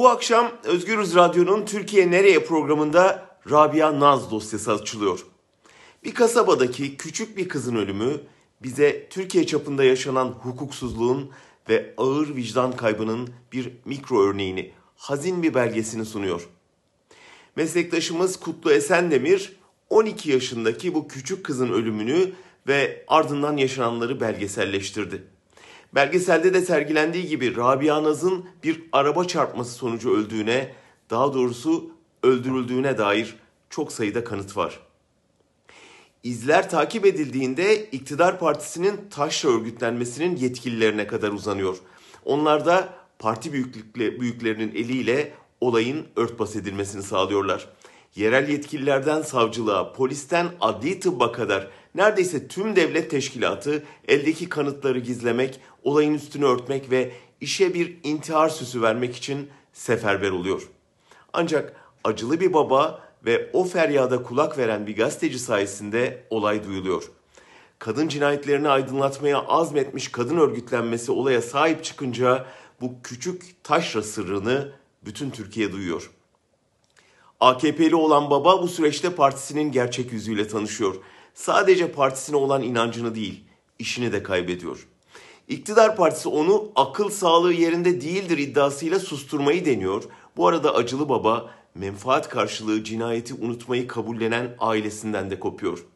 Bu akşam Özgürüz Radyo'nun Türkiye Nereye programında Rabia Naz dosyası açılıyor. Bir kasabadaki küçük bir kızın ölümü bize Türkiye çapında yaşanan hukuksuzluğun ve ağır vicdan kaybının bir mikro örneğini, hazin bir belgesini sunuyor. Meslektaşımız Kutlu Esendemir 12 yaşındaki bu küçük kızın ölümünü ve ardından yaşananları belgeselleştirdi. Belgeselde de sergilendiği gibi Rabia Naz'ın bir araba çarpması sonucu öldüğüne, daha doğrusu öldürüldüğüne dair çok sayıda kanıt var. İzler takip edildiğinde iktidar partisinin taşra örgütlenmesinin yetkililerine kadar uzanıyor. Onlar da parti büyüklerinin eliyle olayın örtbas edilmesini sağlıyorlar. Yerel yetkililerden savcılığa, polisten adli tıbba kadar neredeyse tüm devlet teşkilatı eldeki kanıtları gizlemek, olayın üstünü örtmek ve işe bir intihar süsü vermek için seferber oluyor. Ancak acılı bir baba ve o feryada kulak veren bir gazeteci sayesinde olay duyuluyor. Kadın cinayetlerini aydınlatmaya azmetmiş kadın örgütlenmesi olaya sahip çıkınca bu küçük taşra sırrını bütün Türkiye duyuyor. AKP'li olan baba bu süreçte partisinin gerçek yüzüyle tanışıyor. Sadece partisine olan inancını değil, işini de kaybediyor. İktidar partisi onu akıl sağlığı yerinde değildir iddiasıyla susturmayı deniyor. Bu arada acılı baba menfaat karşılığı cinayeti unutmayı kabullenen ailesinden de kopuyor.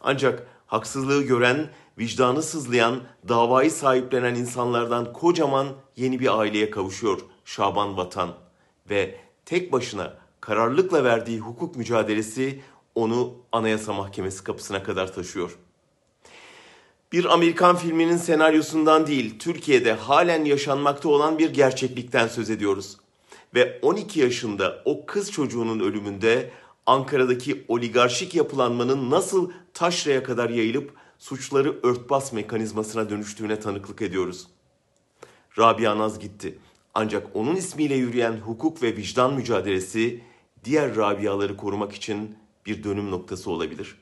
Ancak haksızlığı gören, vicdanı sızlayan, davayı sahiplenen insanlardan kocaman yeni bir aileye kavuşuyor Şaban Vatan ve tek başına kararlılıkla verdiği hukuk mücadelesi onu Anayasa Mahkemesi kapısına kadar taşıyor. Bir Amerikan filminin senaryosundan değil, Türkiye'de halen yaşanmakta olan bir gerçeklikten söz ediyoruz. Ve 12 yaşında o kız çocuğunun ölümünde Ankara'daki oligarşik yapılanmanın nasıl taşraya kadar yayılıp suçları örtbas mekanizmasına dönüştüğüne tanıklık ediyoruz. Rabia Naz gitti. Ancak onun ismiyle yürüyen hukuk ve vicdan mücadelesi diğer Rabiaları korumak için bir dönüm noktası olabilir.''